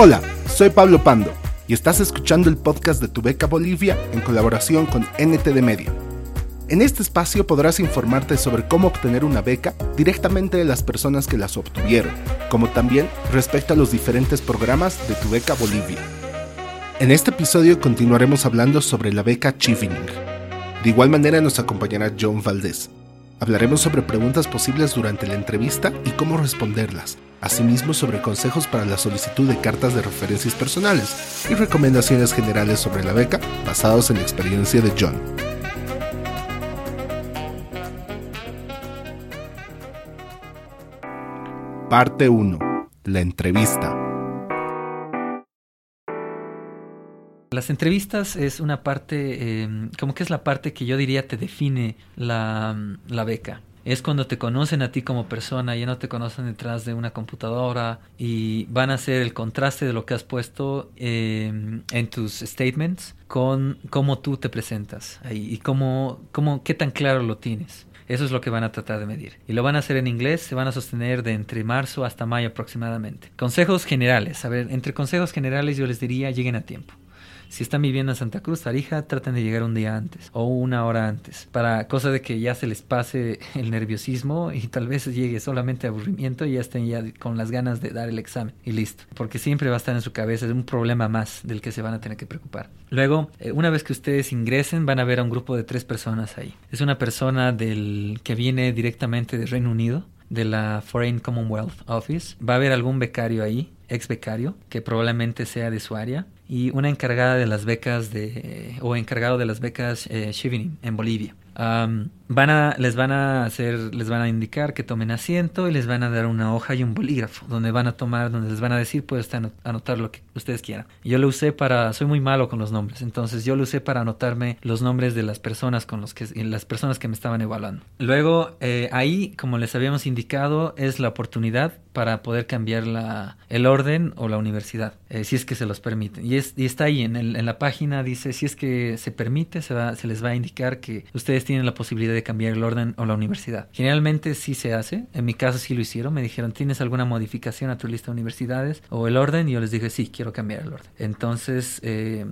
Hola, soy Pablo Pando y estás escuchando el podcast de Tu Beca Bolivia en colaboración con NTD Media. En este espacio podrás informarte sobre cómo obtener una beca directamente de las personas que las obtuvieron, como también respecto a los diferentes programas de Tu Beca Bolivia. En este episodio continuaremos hablando sobre la beca Chevening. De igual manera nos acompañará John Valdés. Hablaremos sobre preguntas posibles durante la entrevista y cómo responderlas, asimismo sobre consejos para la solicitud de cartas de referencias personales y recomendaciones generales sobre la beca basados en la experiencia de John. Parte 1. La entrevista. Las entrevistas es una parte, eh, como que es la parte que yo diría te define la, la, beca. Es cuando te conocen a ti como persona, ya no te conocen detrás de una computadora y van a hacer el contraste de lo que has puesto eh, en tus statements con cómo tú te presentas ahí, y cómo, cómo, qué tan claro lo tienes. Eso es lo que van a tratar de medir. Y lo van a hacer en inglés, se van a sostener de entre marzo hasta mayo aproximadamente. Consejos generales. A ver, entre consejos generales yo les diría lleguen a tiempo. Si están viviendo en Santa Cruz, Tarija, traten de llegar un día antes o una hora antes, para cosa de que ya se les pase el nerviosismo y tal vez llegue solamente aburrimiento y ya estén ya con las ganas de dar el examen y listo, porque siempre va a estar en su cabeza un problema más del que se van a tener que preocupar. Luego, eh, una vez que ustedes ingresen, van a ver a un grupo de tres personas ahí. Es una persona del que viene directamente de Reino Unido, de la Foreign Commonwealth Office. Va a haber algún becario ahí, ex becario, que probablemente sea de su área y una encargada de las becas de o encargado de las becas eh, en Bolivia. Van a, les van a hacer, les van a indicar que tomen asiento y les van a dar una hoja y un bolígrafo donde van a tomar, donde les van a decir puedes anotar lo que ustedes quieran. Yo lo usé para, soy muy malo con los nombres, entonces yo lo usé para anotarme los nombres de las personas con los que, las personas que me estaban evaluando. Luego eh, ahí, como les habíamos indicado, es la oportunidad para poder cambiar la, el orden o la universidad, eh, si es que se los permiten. Y, es, y está ahí en, el, en, la página, dice, si es que se permite, se, va, se les va a indicar que ustedes tienen la posibilidad de cambiar el orden o la universidad. Generalmente sí se hace, en mi caso sí lo hicieron, me dijeron, ¿tienes alguna modificación a tu lista de universidades o el orden? Y yo les dije, sí, quiero cambiar el orden. Entonces, eh,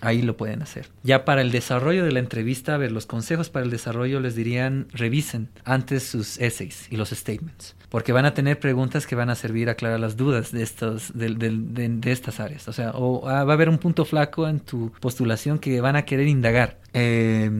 ahí lo pueden hacer. Ya para el desarrollo de la entrevista, a ver, los consejos para el desarrollo les dirían, revisen antes sus essays y los statements porque van a tener preguntas que van a servir a aclarar las dudas de, estos, de, de, de estas áreas. O sea, o ah, va a haber un punto flaco en tu postulación que van a querer indagar. Eh,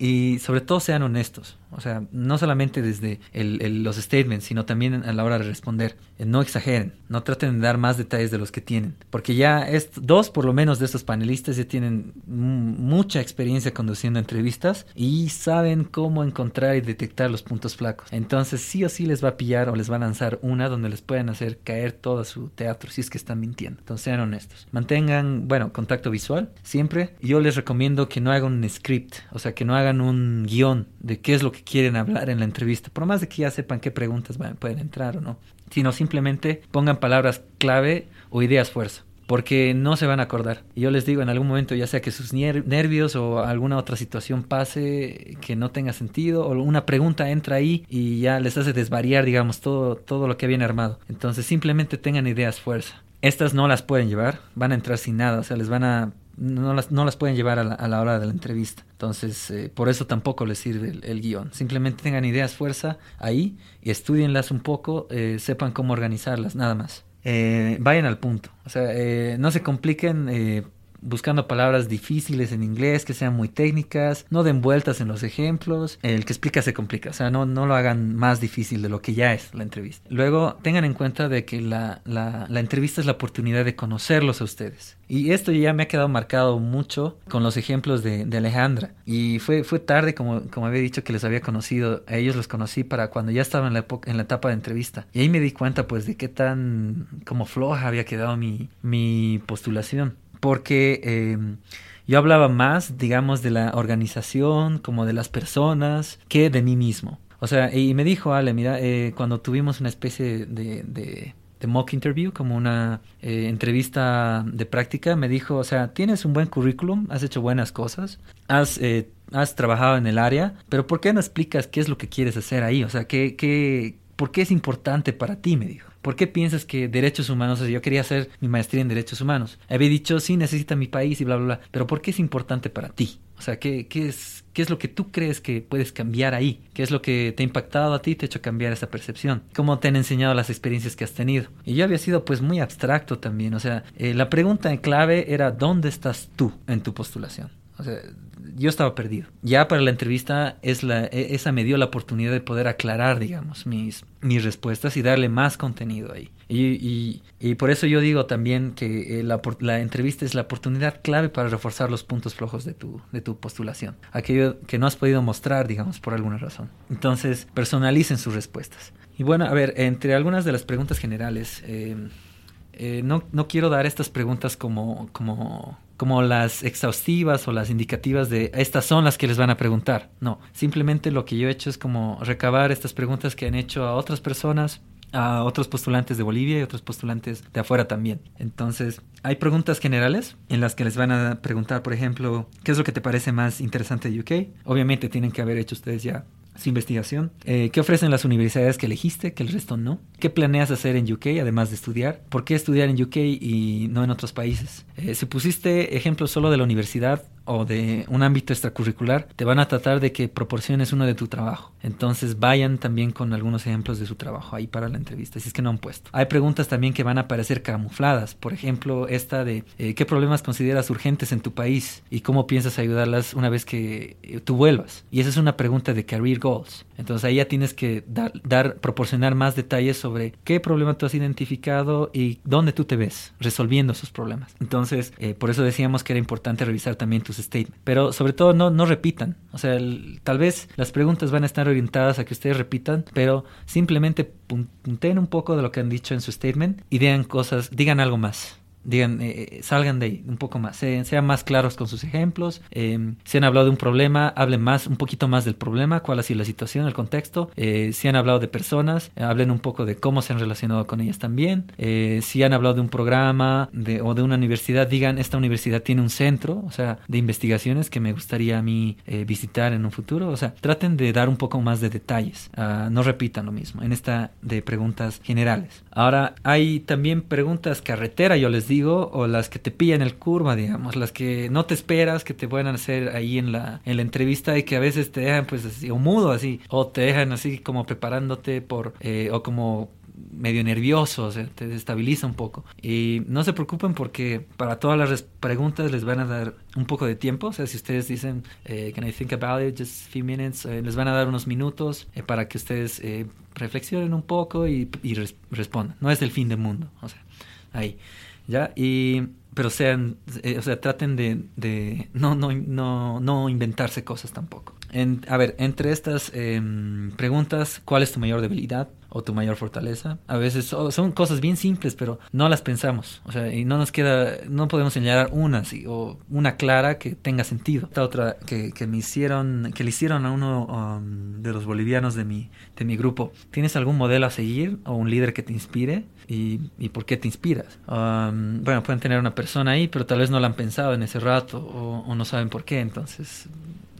y sobre todo sean honestos. O sea, no solamente desde el, los statements, sino también a la hora de responder. Eh, no exageren, no traten de dar más detalles de los que tienen. Porque ya dos por lo menos de estos panelistas ya tienen mucha experiencia conduciendo entrevistas y saben cómo encontrar y detectar los puntos flacos. Entonces sí o sí les va a pillar o les va a lanzar una donde les pueden hacer caer todo su teatro si es que están mintiendo. Entonces sean honestos. Mantengan, bueno, contacto visual siempre. Yo les recomiendo que no hagan un script, o sea, que no hagan un guion de qué es lo que quieren hablar en la entrevista, por más de que ya sepan qué preguntas pueden entrar o no, sino simplemente pongan palabras clave o ideas fuerza porque no se van a acordar. Y yo les digo, en algún momento, ya sea que sus nervios o alguna otra situación pase que no tenga sentido, o una pregunta entra ahí y ya les hace desvariar, digamos, todo, todo lo que viene armado. Entonces, simplemente tengan ideas fuerza. Estas no las pueden llevar, van a entrar sin nada, o sea, les van a no las, no las pueden llevar a la, hora de la entrevista. Entonces, eh, por eso tampoco les sirve el, guion. Simplemente tengan ideas fuerza ahí y estudienlas un poco, eh, sepan cómo organizarlas, nada más. Eh, vayan al punto. O sea, no se compliquen buscando palabras difíciles en inglés, que sean muy técnicas, no den vueltas en los ejemplos, el que explica se complica, o sea, no, no lo hagan más difícil de lo que ya es la entrevista. Luego, tengan en cuenta de que la, la, la entrevista es la oportunidad de conocerlos a ustedes. Y esto ya me ha quedado marcado mucho con los ejemplos de, de Alejandra. Y fue, fue tarde, como, como había dicho, que les había conocido, a ellos los conocí para cuando ya estaba en la, en la etapa de entrevista. Y ahí me di cuenta pues de qué tan como floja había quedado mi, mi postulación porque em, yo hablaba más, digamos, de la organización, como de las personas, que de mí mismo. O sea, y me dijo Ale, mira, eh, cuando tuvimos una especie de, de, mock interview, como una eh, entrevista de práctica, me dijo, o sea, tienes un buen currículum, has hecho buenas cosas, has, eh, has trabajado en el área, pero ¿por qué no explicas qué es lo que quieres hacer ahí? O sea, ¿qué, qué, ¿por qué es importante para ti? Me dijo. ¿Por qué piensas que derechos humanos, o sea, yo quería hacer mi maestría en derechos humanos? Había dicho, sí, necesita mi país y bla, bla, bla, pero ¿por qué es importante para ti? O sea, ¿qué, es, ¿qué es lo que tú crees que puedes cambiar ahí? ¿Qué es lo que te ha impactado a ti y te ha hecho cambiar esa percepción? ¿Cómo te han enseñado las experiencias que has tenido? Y yo había sido pues muy abstracto también, o sea, eh, la pregunta en clave era ¿dónde estás tú en tu postulación? O sea, yo estaba perdido. Ya para la entrevista es la, e, esa me dio la oportunidad de poder aclarar, digamos, mis, mis respuestas y darle más contenido ahí. Y, y, por eso yo digo también que eh, la, la, entrevista es la oportunidad clave para reforzar los puntos flojos de tu, de tu postulación. Aquello que no has podido mostrar, digamos, por alguna razón. Entonces, personalicen sus respuestas. Y bueno, a ver, entre algunas de las preguntas generales, eh, eh, no, no quiero dar estas preguntas como, como como las exhaustivas o las indicativas de estas son las que les van a preguntar. No, simplemente lo que yo he hecho es como recabar estas preguntas que han hecho a otras personas, a otros postulantes de Bolivia y otros postulantes de afuera también. Entonces, hay preguntas generales en las que les van a preguntar, por ejemplo, ¿qué es lo que te parece más interesante de UK? Obviamente tienen que haber hecho ustedes ya su investigación. Eh, ¿Qué ofrecen las universidades que elegiste, que el resto no? ¿Qué planeas hacer en UK además de estudiar? ¿Por qué estudiar en UK y no en otros países? Eh, si pusiste ejemplos solo de la universidad, o de un ámbito extracurricular, te van a tratar de que proporciones uno de tu trabajo. Entonces vayan también con algunos ejemplos de su trabajo ahí para la entrevista, si es que no han puesto. Hay preguntas también que van a aparecer camufladas, por ejemplo, esta de eh, qué problemas consideras urgentes en tu país y cómo piensas ayudarlas una vez que eh, tú vuelvas. Y esa es una pregunta de career goals. Entonces ahí ya tienes que dar, dar, proporcionar más detalles sobre qué problema tú has identificado y dónde tú te ves resolviendo esos problemas. Entonces, eh, por eso decíamos que era importante revisar también tus statements. Pero sobre todo no, no repitan. O sea, tal vez las preguntas van a estar orientadas a que ustedes repitan, pero simplemente punten un poco de lo que han dicho en su statement y digan cosas, digan algo más digan, eh, eh, salgan de ahí un poco más, sean más claros con sus ejemplos, eh, si han hablado de un problema, hablen más, un poquito más del problema, cuál ha sido la situación, el contexto, si han hablado de personas, hablen un poco de cómo se han relacionado con ellas también, si han hablado de un programa de, o de una universidad, digan, esta universidad tiene un centro, o sea, de investigaciones que me gustaría a mí visitar en un futuro, o sea, traten de dar un poco más de detalles, ah, no repitan lo mismo, en esta de preguntas generales. Ahora, hay también preguntas carretera, yo les digo, o las que te pillan el curva, digamos, las que no te esperas que te puedan hacer ahí en la, en la entrevista y que a veces te dejan pues así, o mudo así, o te dejan así como preparándote por, eh, o como medio nervioso, o sea, te desestabiliza un poco. Y no se preocupen porque para todas las preguntas les van a dar un poco de tiempo, o sea, si ustedes dicen, eh, can I think about it, just a few minutes, eh, les van a dar unos minutos eh, para que ustedes reflexionen un poco y, y respondan. No es el fin del mundo, o sea, ahí. ¿Ya? Y, pero sean, eh, o sea, traten de, de no, no, no, no inventarse cosas tampoco. En, a ver, entre estas em, preguntas, ¿cuál es tu mayor debilidad o tu mayor fortaleza? A veces son cosas bien simples, pero no las pensamos. O sea, y no nos queda, no podemos señalar una o una clara que tenga sentido. Esta otra que, que me hicieron, que le hicieron a uno um, de los bolivianos de mi, de mi grupo. ¿Tienes algún modelo a seguir o un líder que te inspire? ¿Y, y por qué te inspiras? Um, bueno, pueden tener una persona ahí, pero tal vez no la han pensado en ese rato o, o no saben por qué. Entonces,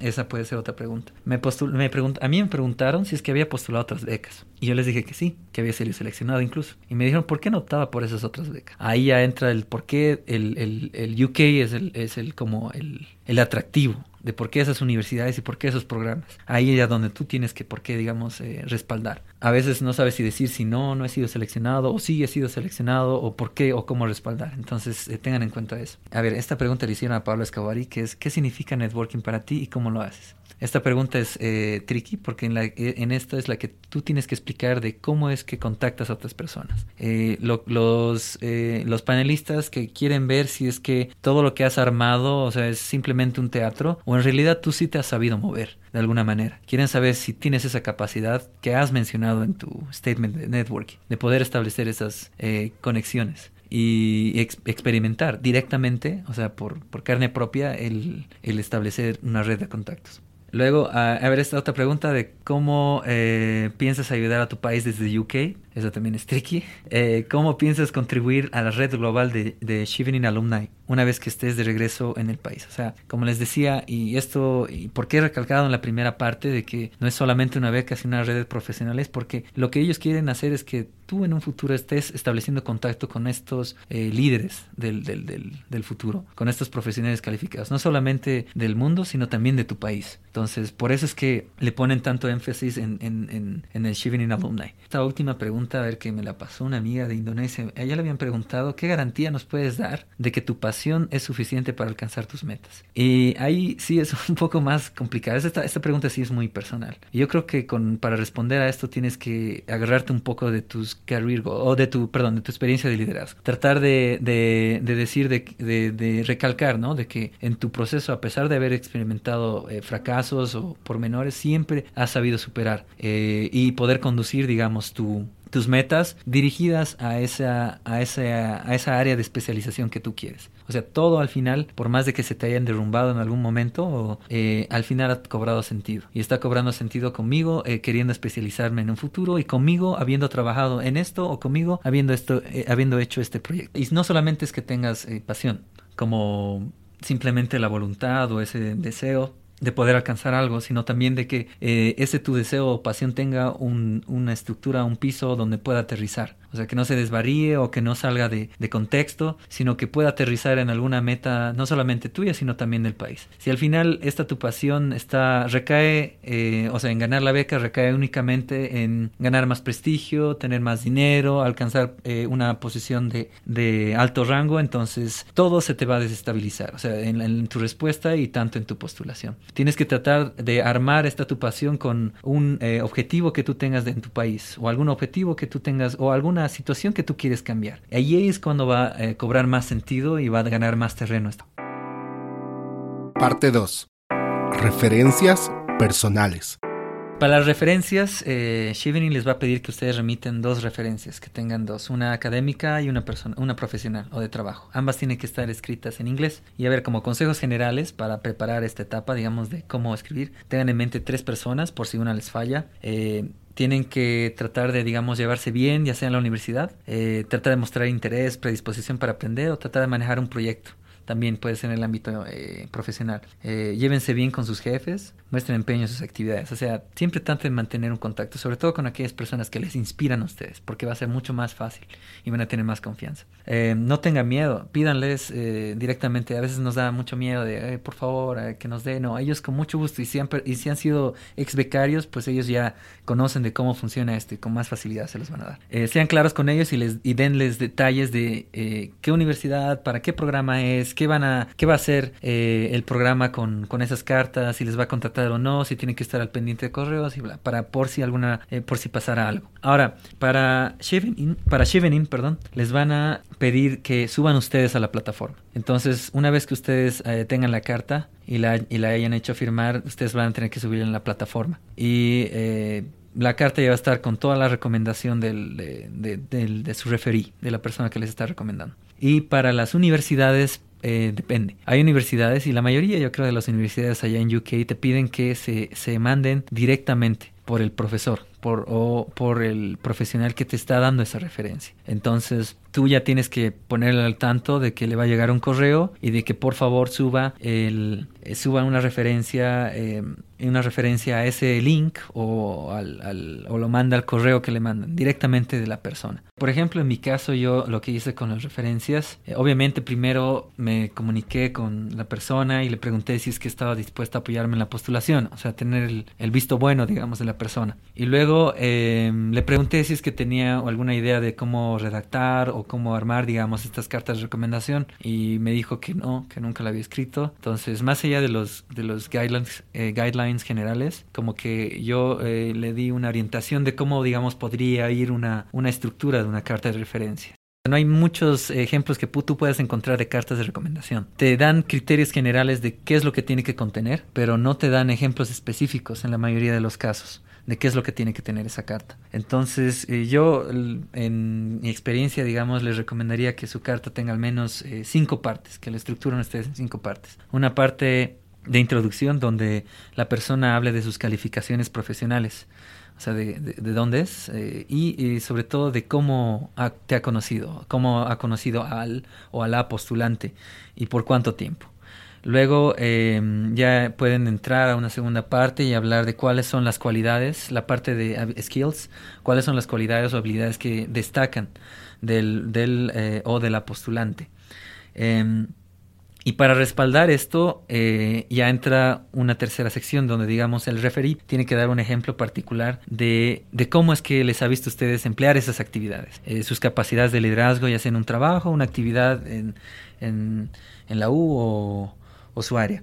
esa puede ser otra pregunta. Me, me a mí me preguntaron si es que había postulado otras becas. Y yo les dije que sí, que había sido seleccionado incluso. Y me dijeron, ¿por qué no optaba por esas otras becas? Ahí ya entra el por qué el, el, el UK es el, es el como el, el atractivo de por qué esas universidades y por qué esos programas. Ahí es donde tú tienes que, por qué, digamos, eh, respaldar. A veces no sabes si decir si no, no he sido seleccionado, o sí he sido seleccionado, o por qué, o cómo respaldar. Entonces, eh, tengan en cuenta eso. A ver, esta pregunta le hicieron a Pablo Escabari, que es, ¿qué significa networking para ti y cómo lo haces? Esta pregunta es eh, tricky porque en, la, eh, en, esta es la que tú tienes que explicar de cómo es que contactas a otras personas. Eh, los, los panelistas que quieren ver si es que todo lo que has armado, o sea, es simplemente un teatro, o en realidad tú sí te has sabido mover de alguna manera. Quieren saber si tienes esa capacidad que has mencionado en tu statement de networking, de poder establecer esas conexiones y experimentar directamente, o sea, por, por carne propia, el, el establecer una red de contactos. Luego, a, ver esta otra pregunta de cómo eh, piensas ayudar a tu país desde UK. Eso también es tricky. Eh, ¿Cómo piensas contribuir a la red global de, de Chevening Alumni una vez que estés de regreso en el país? O sea, como les decía, y esto, y por qué he recalcado en la primera parte de que no es solamente una beca, sino una red de profesionales, porque lo que ellos quieren hacer es que tú en un futuro estés estableciendo contacto con estos eh, líderes del, del, del, del, futuro, con estos profesionales calificados, no solamente del mundo, sino también de tu país. Entonces, por eso es que le ponen tanto énfasis en, en, en, en el Chevening Alumni. Esta última pregunta, a ver, que me la pasó una amiga de Indonesia, a ella le habían preguntado, ¿qué garantía nos puedes dar de que tu pasión es suficiente para alcanzar tus metas? Y ahí sí es un poco más complicado. Esta, esta pregunta sí es muy personal. Yo creo que con, para responder a esto tienes que agarrarte un poco de tus career goal, o de tu, perdón, de tu experiencia de liderazgo. Tratar de, de, de decir, de, de, de, recalcar, ¿no? De que en tu proceso, a pesar de haber experimentado eh, fracasos o pormenores, siempre has sabido superar eh, y poder conducir, digamos, tu, tus metas dirigidas a esa, a, esa, a esa área de especialización que tú quieres. O sea, todo al final, por más de que se te hayan derrumbado en algún momento, eh, al final ha cobrado sentido. Y está cobrando sentido conmigo, eh, queriendo especializarme en un futuro, y conmigo habiendo trabajado en esto, o conmigo habiendo, esto, eh, habiendo hecho este proyecto. Y no solamente es que tengas eh, pasión, como simplemente la voluntad o ese deseo de poder alcanzar algo, sino también de que eh, ese tu deseo o pasión tenga un, una estructura, un piso donde pueda aterrizar. O sea, que no se desvaríe o que no salga de, de, contexto, sino que pueda aterrizar en alguna meta, no solamente tuya, sino también del país. Si al final esta tu pasión está, recae, eh, o sea, en ganar la beca, recae únicamente en ganar más prestigio, tener más dinero, alcanzar eh, una posición de, de, alto rango, entonces todo se te va a desestabilizar, o sea, en, en tu respuesta y tanto en tu postulación. Tienes que tratar de armar esta tu pasión con un eh, objetivo que tú tengas en tu país, o algún objetivo que tú tengas, o alguna situación que tú quieres cambiar. Ahí es cuando va a eh, cobrar más sentido y va a ganar más terreno esto. Parte 2. Referencias personales. Para las referencias, eh, les va a pedir que ustedes remiten dos referencias, que tengan dos, una académica y una, persona, una profesional o de trabajo. Ambas tienen que estar escritas en inglés. Y a ver, como consejos generales para preparar esta etapa, digamos, de cómo escribir, tengan en mente tres personas por si una les falla. Eh, tienen que tratar de, digamos, llevarse bien, ya sea en la universidad, eh, tratar de mostrar interés, predisposición para aprender o tratar de manejar un proyecto también puede ser en el ámbito eh, profesional. Eh, llévense bien con sus jefes, muestren empeño en sus actividades. O sea, siempre traten de mantener un contacto, sobre todo con aquellas personas que les inspiran a ustedes, porque va a ser mucho más fácil y van a tener más confianza. Eh, no tengan miedo, pídanles eh, directamente. A veces nos da mucho miedo de, por favor, eh, que nos den. No, ellos con mucho gusto y si han, y si han sido ex becarios, pues ellos ya conocen de cómo funciona esto y con más facilidad se los van a dar. Eh, sean claros con ellos y, les, y denles detalles de qué universidad, para qué programa es, qué van a, qué va a hacer eh, el programa con, con, esas cartas, si les va a contratar o no, si tienen que estar al pendiente de correos y bla, para por si alguna, eh, por si pasara algo. Ahora, para Chevening, para Chevening, perdón, les van a pedir que suban ustedes a la plataforma. Entonces, una vez que ustedes eh, tengan la carta y la, y la hayan hecho firmar, ustedes van a tener que subirla en la plataforma. Y la carta ya va a estar con toda la recomendación del, de, de, de, de, su referí, de la persona que les está recomendando. Y para las universidades, eh, depende. Hay universidades y la mayoría, yo creo, de las universidades allá en UK te piden que se, se manden directamente por el profesor por, o por el profesional que te está dando esa referencia. Entonces, tú ya tienes que ponerle al tanto de que le va a llegar un correo y de que por favor suba el eh, suba una referencia eh, una referencia a ese link o, al, al, lo manda al correo que le mandan directamente de la persona. Por ejemplo, en mi caso yo lo que hice con las referencias, eh, obviamente primero me comuniqué con la persona y le pregunté si es que estaba dispuesta a apoyarme en la postulación, o sea, tener el, visto bueno, digamos, de la persona. Y luego eh, le pregunté si es que tenía alguna idea de cómo redactar o cómo armar, digamos, estas cartas de recomendación y me dijo que no, que nunca la había escrito. Entonces, más allá de los, de los guidelines, eh, guidelines generales, como que yo eh, le di una orientación de cómo, digamos, podría ir una, una estructura de una carta de referencia. No hay muchos ejemplos que tú puedas encontrar de cartas de recomendación. Te dan criterios generales de qué es lo que tiene que contener, pero no te dan ejemplos específicos en la mayoría de los casos de qué es lo que tiene que tener esa carta. Entonces, eh, yo en mi experiencia, digamos, les recomendaría que su carta tenga al menos eh, cinco partes, que la estructuren ustedes en cinco partes. Una parte de introducción donde la persona hable de sus calificaciones profesionales, o sea, de, de, dónde es eh, y, sobre todo de cómo te ha conocido, cómo ha conocido al o a la postulante y por cuánto tiempo. Luego em, ya pueden entrar a una segunda parte y hablar de cuáles son las cualidades, la parte de skills, cuáles son las cualidades o habilidades que destacan del, del eh, o de la postulante. Em, y para respaldar esto, eh, ya entra una tercera sección donde, digamos, el referee tiene que dar un ejemplo particular de, de cómo es que les ha visto ustedes emplear esas actividades, eh, sus capacidades de liderazgo, ya sea en un trabajo, una actividad en, en, en la U o, o su área.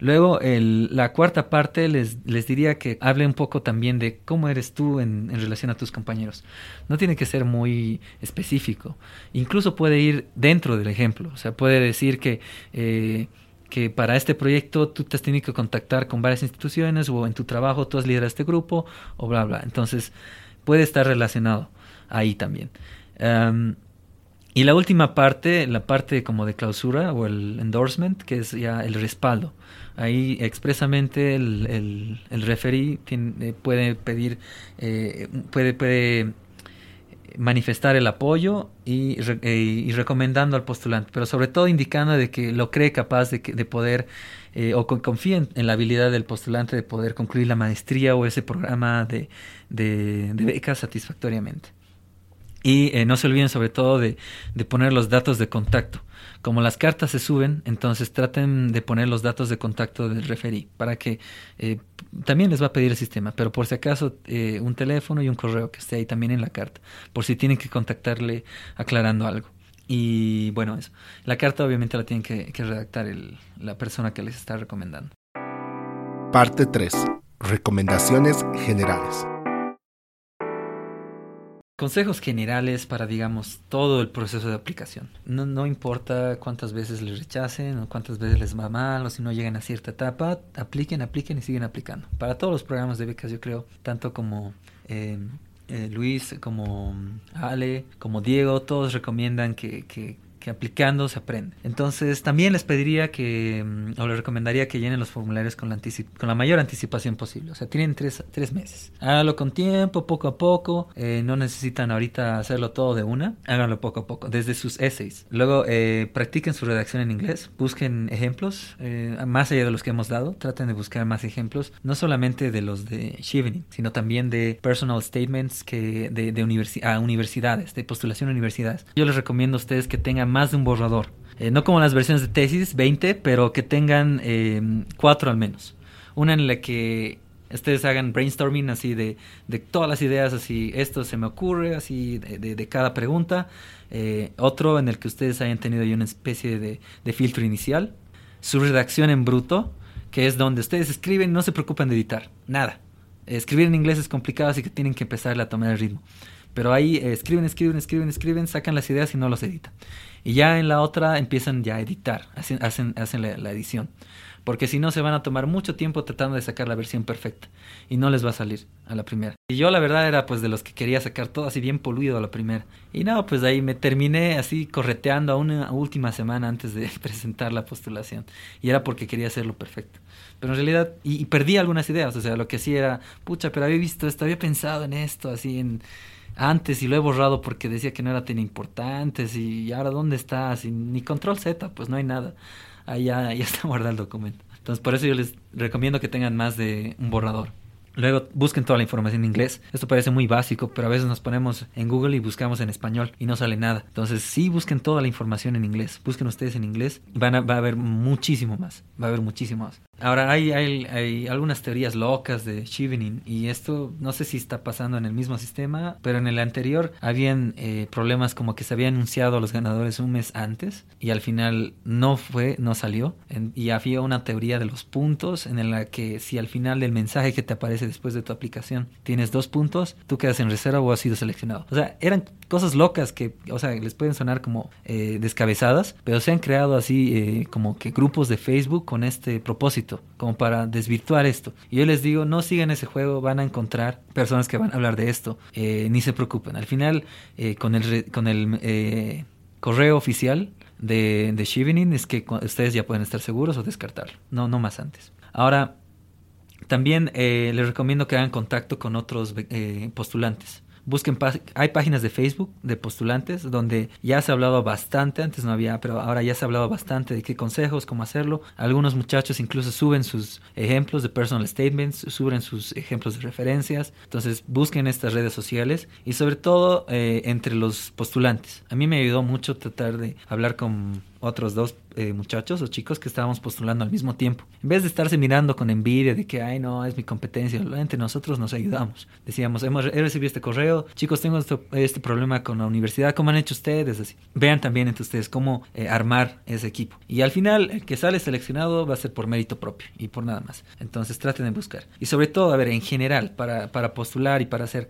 Luego, la cuarta parte les, les, diría que hable un poco también de cómo eres tú en, relación a tus compañeros. No tiene que ser muy específico. Incluso puede ir dentro del ejemplo. O sea, puede decir que, eh, que para este proyecto tú te has tenido que contactar con varias instituciones o en tu trabajo tú has liderado este grupo o bla, bla. Entonces, puede estar relacionado ahí también. Y la última parte, la parte como de clausura o el endorsement, que es ya el respaldo. Ahí expresamente el, el, el referee tiene, puede pedir, eh, puede, puede manifestar el apoyo y, eh, y, recomendando al postulante, pero sobre todo indicando de que lo cree capaz de, de poder eh, o confía en, en, la habilidad del postulante de poder concluir la maestría o ese programa de, de, de becas satisfactoriamente. Y eh, no se olviden sobre todo de, de, poner los datos de contacto. Como las cartas se suben, entonces traten de poner los datos de contacto del referí para que eh, también les va a pedir el sistema, pero por si acaso eh, un teléfono y un correo que esté ahí también en la carta, por si tienen que contactarle aclarando algo. Y bueno, eso. La carta obviamente la tienen que, redactar el, la persona que les está recomendando. Parte 3. Recomendaciones generales. Consejos generales para, digamos, todo el proceso de aplicación. No, no importa cuántas veces les rechacen o cuántas veces les va mal o si no llegan a cierta etapa, apliquen, apliquen y siguen aplicando. Para todos los programas de becas, yo creo, tanto como eh, eh, Luis, como Ale, como Diego, todos recomiendan que, que, que aplicando se aprende. Entonces, también les pediría que, mm, o les recomendaría que llenen los formularios con la, con la mayor anticipación posible. O sea, tienen tres, tres meses. Háganlo con tiempo, poco a poco. Eh, no necesitan ahorita hacerlo todo de una. Háganlo poco a poco, desde sus essays. Luego, eh, practiquen su redacción en inglés. Busquen ejemplos, eh, más allá de los que hemos dado. Traten de buscar más ejemplos, no solamente de los de Chevening, sino también de personal statements que de, de universi a universidades, de postulación a universidades. Yo les recomiendo a ustedes que tengan más de un borrador. Eh, no como las versiones de tesis, 20, pero que tengan eh, cuatro al menos. Una en la que ustedes hagan brainstorming así de, de todas las ideas, así, esto se me ocurre, así, de, cada pregunta. Eh, otro en el que ustedes hayan tenido ahí una especie de, filtro inicial. Su redacción en bruto, que es donde ustedes escriben, no se preocupen de editar, nada. Escribir en inglés es complicado, así que tienen que empezar a tomar el ritmo. Pero ahí eh, escriben, escriben, escriben, escriben, sacan las ideas y no los editan. Y ya en la otra empiezan ya a editar, hacen, hacen, hacen la, edición. Porque si no se van a tomar mucho tiempo tratando de sacar la versión perfecta. Y no les va a salir a la primera. Y yo la verdad era pues de los que quería sacar todo así bien poluido a la primera. Y no, pues ahí me terminé así correteando a una última semana antes de presentar la postulación. Y era porque quería hacerlo perfecto. Pero en realidad, y, y perdí algunas ideas. O sea, lo que sí era, pucha, pero había visto esto, había pensado en esto, así en antes y lo he borrado porque decía que no era tan importante y ahora dónde está, sin ni control Z, pues no hay nada. Ahí ya, está guardado el documento. Entonces por eso yo les recomiendo que tengan más de un borrador. Luego busquen toda la información en inglés. Esto parece muy básico, pero a veces nos ponemos en Google y buscamos en español y no sale nada. Entonces sí busquen toda la información en inglés. Busquen ustedes en inglés. Van a, va a haber muchísimo más. Va a haber muchísimo más. Ahora hay, hay, hay algunas teorías locas de Chevening y esto no sé si está pasando en el mismo sistema, pero en el anterior habían eh, problemas como que se había anunciado a los ganadores un mes antes y al final no fue, no salió. En, y había una teoría de los puntos en la que si al final del mensaje que te aparece después de tu aplicación tienes dos puntos, tú quedas en reserva o has sido seleccionado. O sea, eran cosas locas que, o sea, les pueden sonar como eh, descabezadas, pero se han creado así eh, como que grupos de Facebook con este propósito, como para desvirtuar esto. Y yo les digo, no sigan ese juego, van a encontrar personas que van a hablar de esto, eh, ni se preocupen. Al final, con el, con el correo oficial, de, de Shivening es que ustedes ya pueden estar seguros o descartarlo, no, no más antes. Ahora, también eh, les recomiendo que hagan contacto con otros eh, postulantes. Busquen, hay páginas de Facebook de postulantes donde ya se ha hablado bastante, antes no había, pero ahora ya se ha hablado bastante de qué consejos, cómo hacerlo. Algunos muchachos incluso suben sus ejemplos de personal statements, suben sus ejemplos de referencias. Entonces busquen estas redes sociales y sobre todo eh, entre los postulantes. A mí me ayudó mucho tratar de hablar con otros dos eh, muchachos o chicos que estábamos postulando al mismo tiempo. En vez de estarse mirando con envidia de que, ay, no, es mi competencia, entre nosotros nos ayudamos. Decíamos, hemos he recibido este correo, chicos, tengo este problema con la universidad, ¿cómo han hecho ustedes? Así. Vean también entre ustedes cómo eh, armar ese equipo. Y al final, el que sale seleccionado va a ser por mérito propio y por nada más. Entonces traten de buscar. Y sobre todo, a ver, en general, para, para postular y para hacer,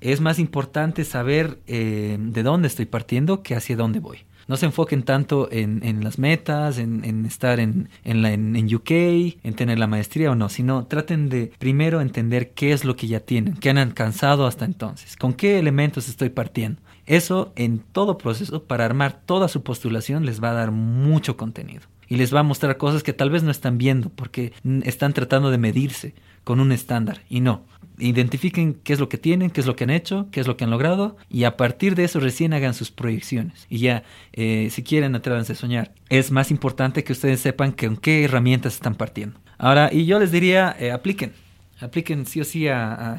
es más importante saber eh, de dónde estoy partiendo que hacia dónde voy no se enfoquen tanto en, las metas, en, estar en, en, UK, en tener la maestría o no, sino traten de primero entender qué es lo que ya tienen, qué han alcanzado hasta entonces, con qué elementos estoy partiendo. Eso en todo proceso, para armar toda su postulación, les va a dar mucho contenido y les va a mostrar cosas que tal vez no están viendo porque están tratando de medirse con un estándar y no identifiquen qué es lo que tienen, qué es lo que han hecho, qué es lo que han logrado y a partir de eso recién hagan sus proyecciones. Y ya, eh, si quieren, atrévanse a soñar. Es más importante que ustedes sepan con qué herramientas están partiendo. Ahora, y yo les diría, eh, apliquen, apliquen sí o sí a, a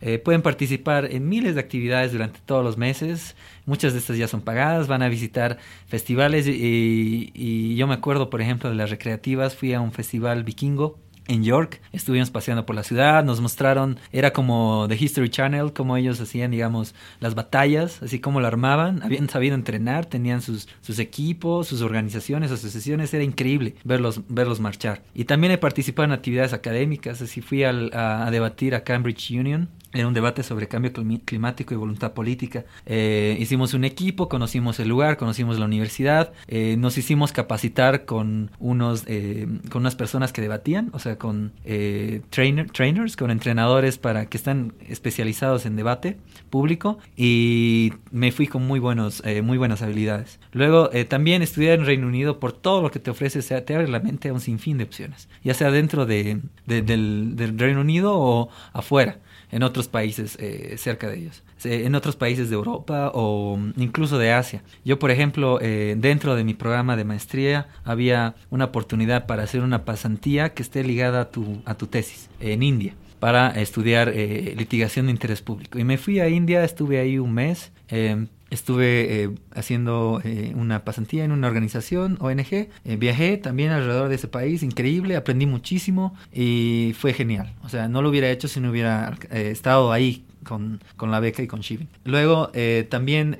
eh, pueden participar en miles de actividades durante todos los meses. Muchas de estas ya son pagadas. Van a visitar festivales y, y yo me acuerdo, por ejemplo, de las recreativas. Fui a un festival vikingo en York. Estuvimos paseando por la ciudad, nos mostraron, era como The History Channel, como ellos hacían, digamos, las batallas, así como la armaban, habían sabido entrenar, tenían sus, sus equipos, sus organizaciones, asociaciones, era increíble verlos, verlos marchar. Y también he participado en actividades académicas, así fui a, a debatir a Cambridge Union era un debate sobre cambio climático y voluntad política. Eh, hicimos un equipo, conocimos el lugar, conocimos la universidad, eh, nos hicimos capacitar con unos, eh, con unas personas que debatían, o sea, con trainer, trainers, con entrenadores para que están especializados en debate público y me fui con muy buenos, muy buenas habilidades. Luego también estudiar en Reino Unido por todo lo que te ofrece, sea, te abre la mente a un sinfín de opciones, ya sea dentro de, del, del Reino Unido o afuera en otros países eh, cerca de ellos, en otros países de Europa o incluso de Asia. Yo, por ejemplo, eh, dentro de mi programa de maestría había una oportunidad para hacer una pasantía que esté ligada a tu, a tu tesis en India para estudiar eh, litigación de interés público. Y me fui a India, estuve ahí un mes. Estuve eh, haciendo eh, una pasantía en una organización, ONG. Eh, viajé también alrededor de ese país, increíble, aprendí muchísimo y fue genial. O sea, no lo hubiera hecho si no hubiera estado ahí con, con, la beca y con Shivin. Luego, también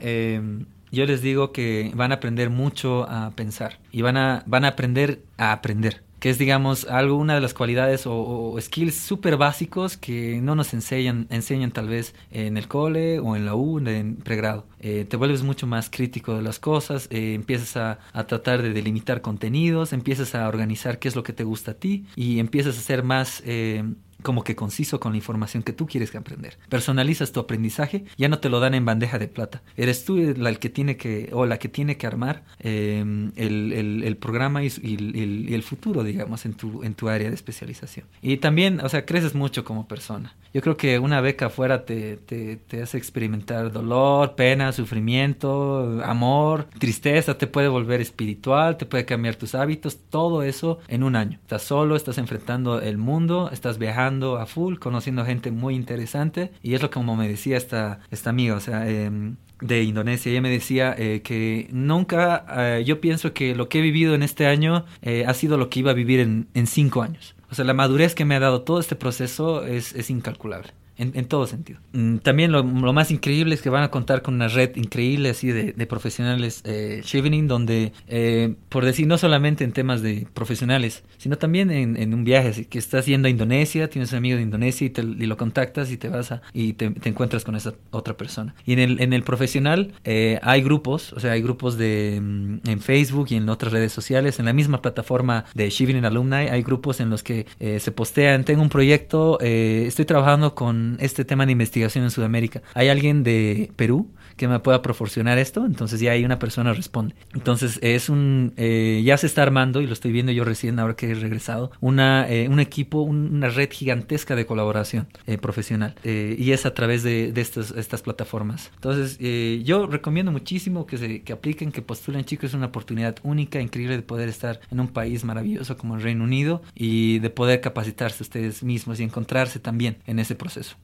yo les digo que van a aprender mucho a pensar y van a, van a aprender a aprender que es, digamos, algo, una de las cualidades o, skills súper básicos que no nos enseñan, enseñan tal vez en el cole o en la U, en pregrado. Eh, te vuelves mucho más crítico de las cosas, eh, empiezas a, a, tratar de delimitar contenidos, empiezas a organizar qué es lo que te gusta a ti y empiezas a ser más... Eh, como que conciso con la información que tú quieres aprender. Personalizas tu aprendizaje, ya no te lo dan en bandeja de plata. Eres tú el que tiene que, o la que tiene que armar em, el, el, programa y, y, el, futuro, digamos, en tu, en tu área de especialización. Y también, o sea, creces mucho como persona. Yo creo que una beca afuera te, te, te hace experimentar dolor, pena, sufrimiento, amor, tristeza, te puede volver espiritual, te puede cambiar tus hábitos, todo eso en un año. Estás solo, estás enfrentando el mundo, estás viajando a full, conociendo gente muy interesante. Y es lo como me decía esta, esta amiga, em, de Indonesia. Ella me decía eh, que nunca, eh, yo pienso que lo que he vivido en este año eh, ha sido lo que iba a vivir en, cinco años. O sea, la madurez que me ha dado todo este proceso es, es incalculable en, todo sentido. Mm, también lo, más increíble es que van a contar con una red increíble así de, profesionales eh, donde, eh, por decir, no solamente en temas de profesionales, sino también en, un viaje, así que estás yendo a Indonesia, tienes un amigo de Indonesia y, te, lo contactas y te vas a, y te, encuentras con esa otra persona. Y en el, en el profesional eh, hay grupos, o sea, hay grupos de, mm, en Facebook y en otras redes sociales, en la misma plataforma de Shivening Alumni, hay grupos en los que eh, se postean, tengo un proyecto, estoy trabajando con este tema de investigación en Sudamérica. ¿Hay alguien de Perú que me pueda proporcionar esto? Entonces ya hay una persona responde. Entonces es un, eh, ya se está armando y lo estoy viendo yo recién ahora que he regresado, una, eh, un equipo, una red gigantesca de colaboración eh, profesional y es a través de, de estas, estas plataformas. Entonces yo recomiendo muchísimo que, se, que apliquen, que postulen chicos, es una oportunidad única, increíble de poder estar en un país maravilloso como el Reino Unido y de poder capacitarse ustedes mismos y encontrarse también en ese proceso.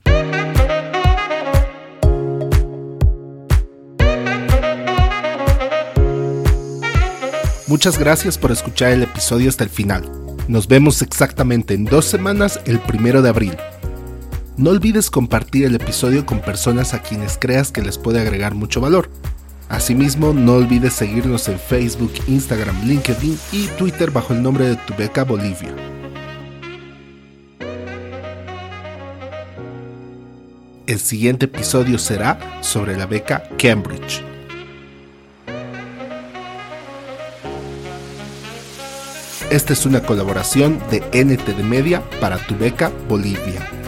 Muchas gracias por escuchar el episodio hasta el final. Nos vemos exactamente en dos semanas, el primero de abril. No olvides compartir el episodio con personas a quienes creas que les puede agregar mucho valor. Asimismo, no olvides seguirnos en Facebook, Instagram, LinkedIn y Twitter bajo el nombre de Tu Beca Bolivia. El siguiente episodio será sobre la beca Cambridge. Esta es una colaboración de NTD Media para Tu Beca Bolivia.